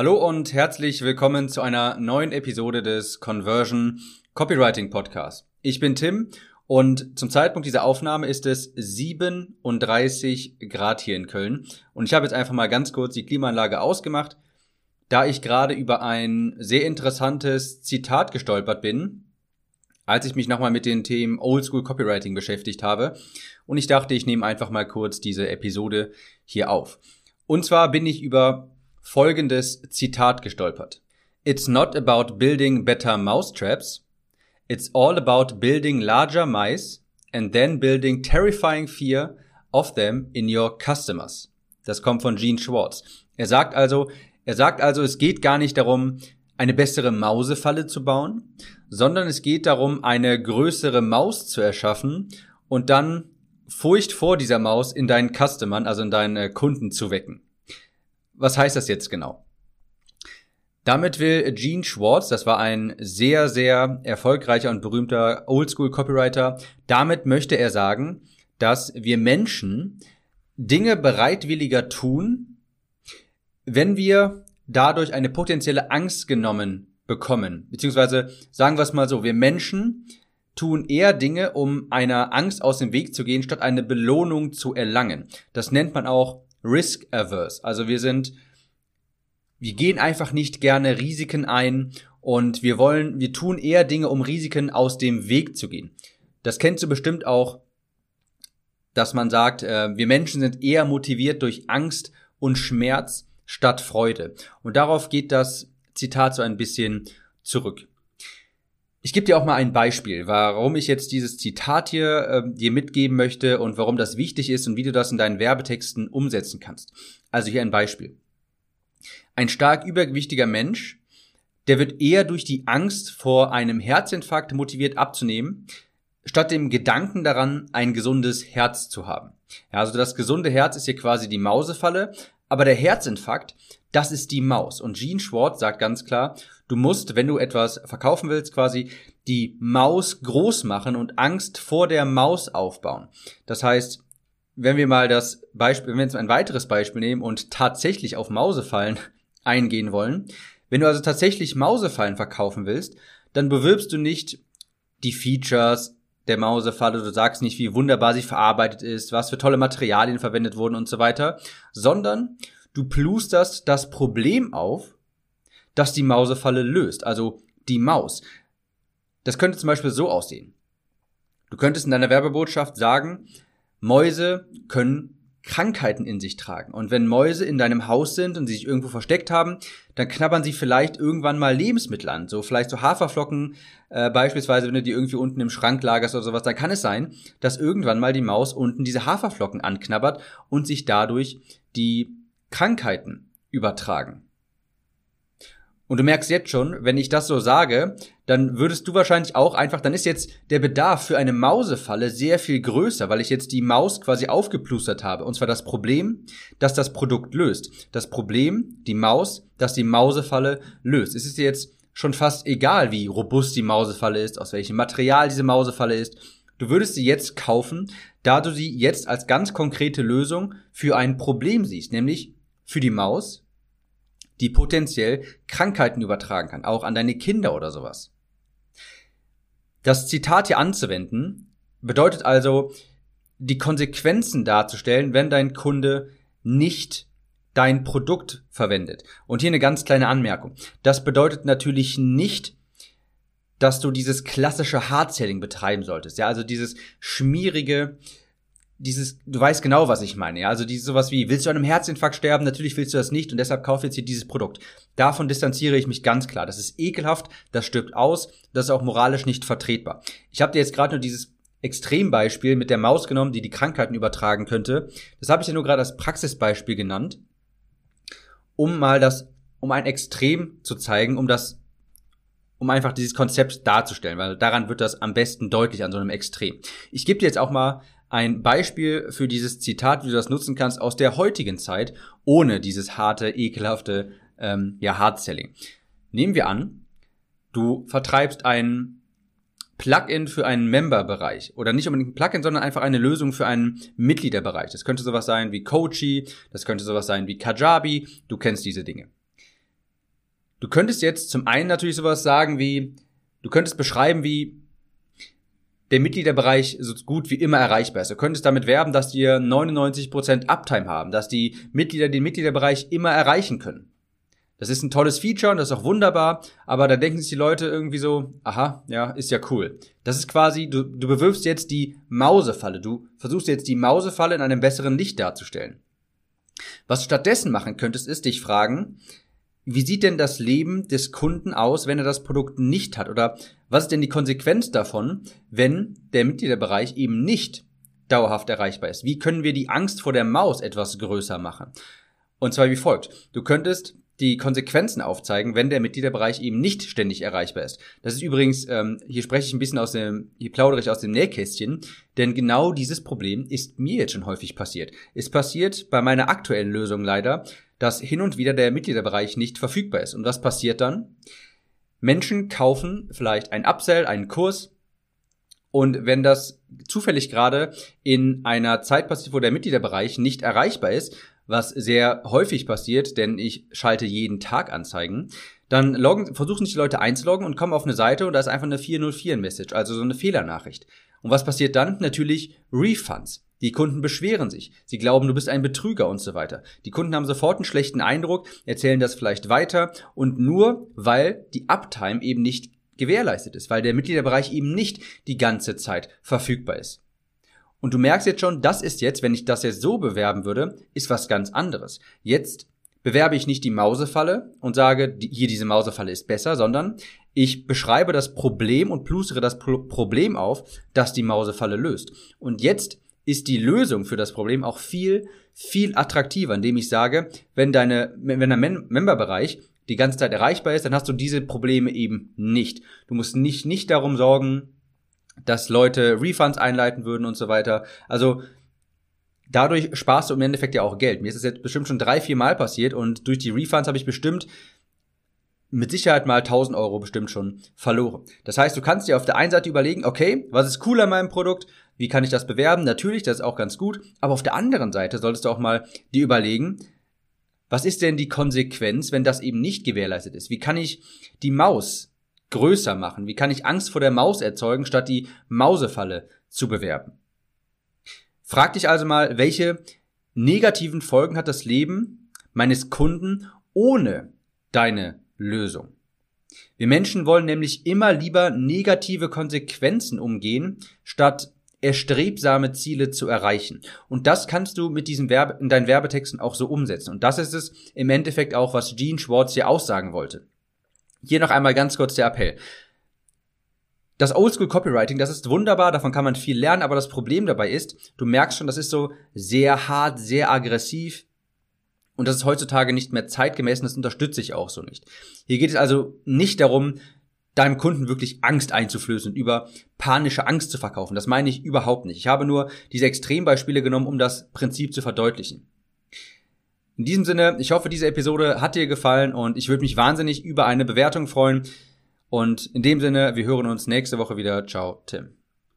Hallo und herzlich willkommen zu einer neuen Episode des Conversion Copywriting Podcast. Ich bin Tim und zum Zeitpunkt dieser Aufnahme ist es 37 Grad hier in Köln und ich habe jetzt einfach mal ganz kurz die Klimaanlage ausgemacht, da ich gerade über ein sehr interessantes Zitat gestolpert bin, als ich mich nochmal mit den Themen Oldschool Copywriting beschäftigt habe und ich dachte, ich nehme einfach mal kurz diese Episode hier auf. Und zwar bin ich über folgendes Zitat gestolpert. It's not about building better mousetraps. It's all about building larger mice and then building terrifying fear of them in your customers. Das kommt von Gene Schwartz. Er sagt also, er sagt also, es geht gar nicht darum, eine bessere Mausefalle zu bauen, sondern es geht darum, eine größere Maus zu erschaffen und dann Furcht vor dieser Maus in deinen Customern, also in deinen äh, Kunden zu wecken. Was heißt das jetzt genau? Damit will Gene Schwartz, das war ein sehr, sehr erfolgreicher und berühmter Oldschool-Copywriter, damit möchte er sagen, dass wir Menschen Dinge bereitwilliger tun, wenn wir dadurch eine potenzielle Angst genommen bekommen. Beziehungsweise sagen wir es mal so, wir Menschen tun eher Dinge, um einer Angst aus dem Weg zu gehen, statt eine Belohnung zu erlangen. Das nennt man auch risk-averse. Also wir sind, wir gehen einfach nicht gerne Risiken ein und wir wollen, wir tun eher Dinge, um Risiken aus dem Weg zu gehen. Das kennst du bestimmt auch, dass man sagt, äh, wir Menschen sind eher motiviert durch Angst und Schmerz statt Freude. Und darauf geht das Zitat so ein bisschen zurück. Ich gebe dir auch mal ein Beispiel, warum ich jetzt dieses Zitat hier äh, dir mitgeben möchte und warum das wichtig ist und wie du das in deinen Werbetexten umsetzen kannst. Also hier ein Beispiel. Ein stark übergewichtiger Mensch, der wird eher durch die Angst vor einem Herzinfarkt motiviert abzunehmen, statt dem Gedanken daran, ein gesundes Herz zu haben. Ja, also das gesunde Herz ist hier quasi die Mausefalle, aber der Herzinfarkt, das ist die Maus. Und Gene Schwartz sagt ganz klar, du musst, wenn du etwas verkaufen willst, quasi die Maus groß machen und Angst vor der Maus aufbauen. Das heißt, wenn wir mal das Beispiel, wenn wir jetzt ein weiteres Beispiel nehmen und tatsächlich auf Mausefallen eingehen wollen, wenn du also tatsächlich Mausefallen verkaufen willst, dann bewirbst du nicht die Features der Mausefalle, du sagst nicht, wie wunderbar sie verarbeitet ist, was für tolle Materialien verwendet wurden und so weiter, sondern du plusterst das Problem auf, das die Mausefalle löst, also die Maus. Das könnte zum Beispiel so aussehen. Du könntest in deiner Werbebotschaft sagen, Mäuse können Krankheiten in sich tragen. Und wenn Mäuse in deinem Haus sind und sie sich irgendwo versteckt haben, dann knabbern sie vielleicht irgendwann mal Lebensmittel an. So vielleicht so Haferflocken, äh, beispielsweise, wenn du die irgendwie unten im Schrank lagerst oder sowas, dann kann es sein, dass irgendwann mal die Maus unten diese Haferflocken anknabbert und sich dadurch die Krankheiten übertragen. Und du merkst jetzt schon, wenn ich das so sage, dann würdest du wahrscheinlich auch einfach, dann ist jetzt der Bedarf für eine Mausefalle sehr viel größer, weil ich jetzt die Maus quasi aufgeplustert habe. Und zwar das Problem, dass das Produkt löst. Das Problem, die Maus, dass die Mausefalle löst. Es ist dir jetzt schon fast egal, wie robust die Mausefalle ist, aus welchem Material diese Mausefalle ist. Du würdest sie jetzt kaufen, da du sie jetzt als ganz konkrete Lösung für ein Problem siehst, nämlich für die Maus, die potenziell Krankheiten übertragen kann, auch an deine Kinder oder sowas. Das Zitat hier anzuwenden bedeutet also, die Konsequenzen darzustellen, wenn dein Kunde nicht dein Produkt verwendet. Und hier eine ganz kleine Anmerkung. Das bedeutet natürlich nicht, dass du dieses klassische Hard-Selling betreiben solltest. Ja, also dieses schmierige, dieses, du weißt genau, was ich meine, ja. Also dieses sowas wie, willst du an einem Herzinfarkt sterben? Natürlich willst du das nicht und deshalb kauf jetzt hier dieses Produkt. Davon distanziere ich mich ganz klar. Das ist ekelhaft, das stirbt aus, das ist auch moralisch nicht vertretbar. Ich habe dir jetzt gerade nur dieses Extrembeispiel mit der Maus genommen, die die Krankheiten übertragen könnte. Das habe ich ja nur gerade als Praxisbeispiel genannt, um mal das, um ein Extrem zu zeigen, um das um einfach dieses Konzept darzustellen, weil daran wird das am besten deutlich an so einem Extrem. Ich gebe dir jetzt auch mal ein Beispiel für dieses Zitat, wie du das nutzen kannst aus der heutigen Zeit, ohne dieses harte, ekelhafte ähm, ja, Hard-Selling. Nehmen wir an, du vertreibst ein Plugin für einen Member-Bereich oder nicht unbedingt ein Plugin, sondern einfach eine Lösung für einen Mitgliederbereich. Das könnte sowas sein wie Coachy, das könnte sowas sein wie Kajabi, du kennst diese Dinge. Du könntest jetzt zum einen natürlich sowas sagen wie, du könntest beschreiben wie, der Mitgliederbereich so gut wie immer erreichbar ist. Du könntest damit werben, dass wir 99% Uptime haben, dass die Mitglieder den Mitgliederbereich immer erreichen können. Das ist ein tolles Feature und das ist auch wunderbar, aber da denken sich die Leute irgendwie so, aha, ja, ist ja cool. Das ist quasi, du, du bewirfst jetzt die Mausefalle. Du versuchst jetzt die Mausefalle in einem besseren Licht darzustellen. Was du stattdessen machen könntest, ist dich fragen, wie sieht denn das Leben des Kunden aus, wenn er das Produkt nicht hat? Oder was ist denn die Konsequenz davon, wenn der Mitgliederbereich eben nicht dauerhaft erreichbar ist? Wie können wir die Angst vor der Maus etwas größer machen? Und zwar wie folgt. Du könntest die Konsequenzen aufzeigen, wenn der Mitgliederbereich eben nicht ständig erreichbar ist. Das ist übrigens, ähm, hier spreche ich ein bisschen aus dem, hier plaudere ich aus dem Nähkästchen, denn genau dieses Problem ist mir jetzt schon häufig passiert. Es passiert bei meiner aktuellen Lösung leider, dass hin und wieder der Mitgliederbereich nicht verfügbar ist. Und was passiert dann? Menschen kaufen vielleicht ein Upsell, einen Kurs, und wenn das zufällig gerade in einer Zeit passiert, wo der Mitgliederbereich nicht erreichbar ist, was sehr häufig passiert, denn ich schalte jeden Tag Anzeigen, dann loggen, versuchen sich die Leute einzuloggen und kommen auf eine Seite und da ist einfach eine 404-Message, also so eine Fehlernachricht. Und was passiert dann? Natürlich Refunds. Die Kunden beschweren sich. Sie glauben, du bist ein Betrüger und so weiter. Die Kunden haben sofort einen schlechten Eindruck, erzählen das vielleicht weiter und nur weil die Uptime eben nicht gewährleistet ist, weil der Mitgliederbereich eben nicht die ganze Zeit verfügbar ist. Und du merkst jetzt schon, das ist jetzt, wenn ich das jetzt so bewerben würde, ist was ganz anderes. Jetzt bewerbe ich nicht die Mausefalle und sage, hier diese Mausefalle ist besser, sondern ich beschreibe das Problem und plustere das Pro Problem auf, das die Mausefalle löst. Und jetzt ist die Lösung für das Problem auch viel, viel attraktiver, indem ich sage, wenn deine, wenn dein Mem Memberbereich die ganze Zeit erreichbar ist, dann hast du diese Probleme eben nicht. Du musst nicht, nicht darum sorgen, dass Leute Refunds einleiten würden und so weiter. Also dadurch sparst du im Endeffekt ja auch Geld. Mir ist es jetzt bestimmt schon drei, vier Mal passiert und durch die Refunds habe ich bestimmt mit Sicherheit mal 1000 Euro bestimmt schon verloren. Das heißt, du kannst dir auf der einen Seite überlegen, okay, was ist cool an meinem Produkt? Wie kann ich das bewerben? Natürlich, das ist auch ganz gut. Aber auf der anderen Seite solltest du auch mal dir überlegen, was ist denn die Konsequenz, wenn das eben nicht gewährleistet ist? Wie kann ich die Maus größer machen? Wie kann ich Angst vor der Maus erzeugen, statt die Mausefalle zu bewerben? Frag dich also mal, welche negativen Folgen hat das Leben meines Kunden ohne deine Lösung? Wir Menschen wollen nämlich immer lieber negative Konsequenzen umgehen, statt erstrebsame Ziele zu erreichen. Und das kannst du mit diesen Werbe in deinen Werbetexten auch so umsetzen. Und das ist es im Endeffekt auch, was Gene Schwartz hier aussagen wollte. Hier noch einmal ganz kurz der Appell. Das Oldschool Copywriting, das ist wunderbar, davon kann man viel lernen, aber das Problem dabei ist, du merkst schon, das ist so sehr hart, sehr aggressiv, und das ist heutzutage nicht mehr zeitgemäß und das unterstütze ich auch so nicht. Hier geht es also nicht darum, deinem Kunden wirklich Angst einzuflößen und über panische Angst zu verkaufen. Das meine ich überhaupt nicht. Ich habe nur diese Extrembeispiele genommen, um das Prinzip zu verdeutlichen. In diesem Sinne, ich hoffe, diese Episode hat dir gefallen und ich würde mich wahnsinnig über eine Bewertung freuen. Und in dem Sinne, wir hören uns nächste Woche wieder. Ciao, Tim.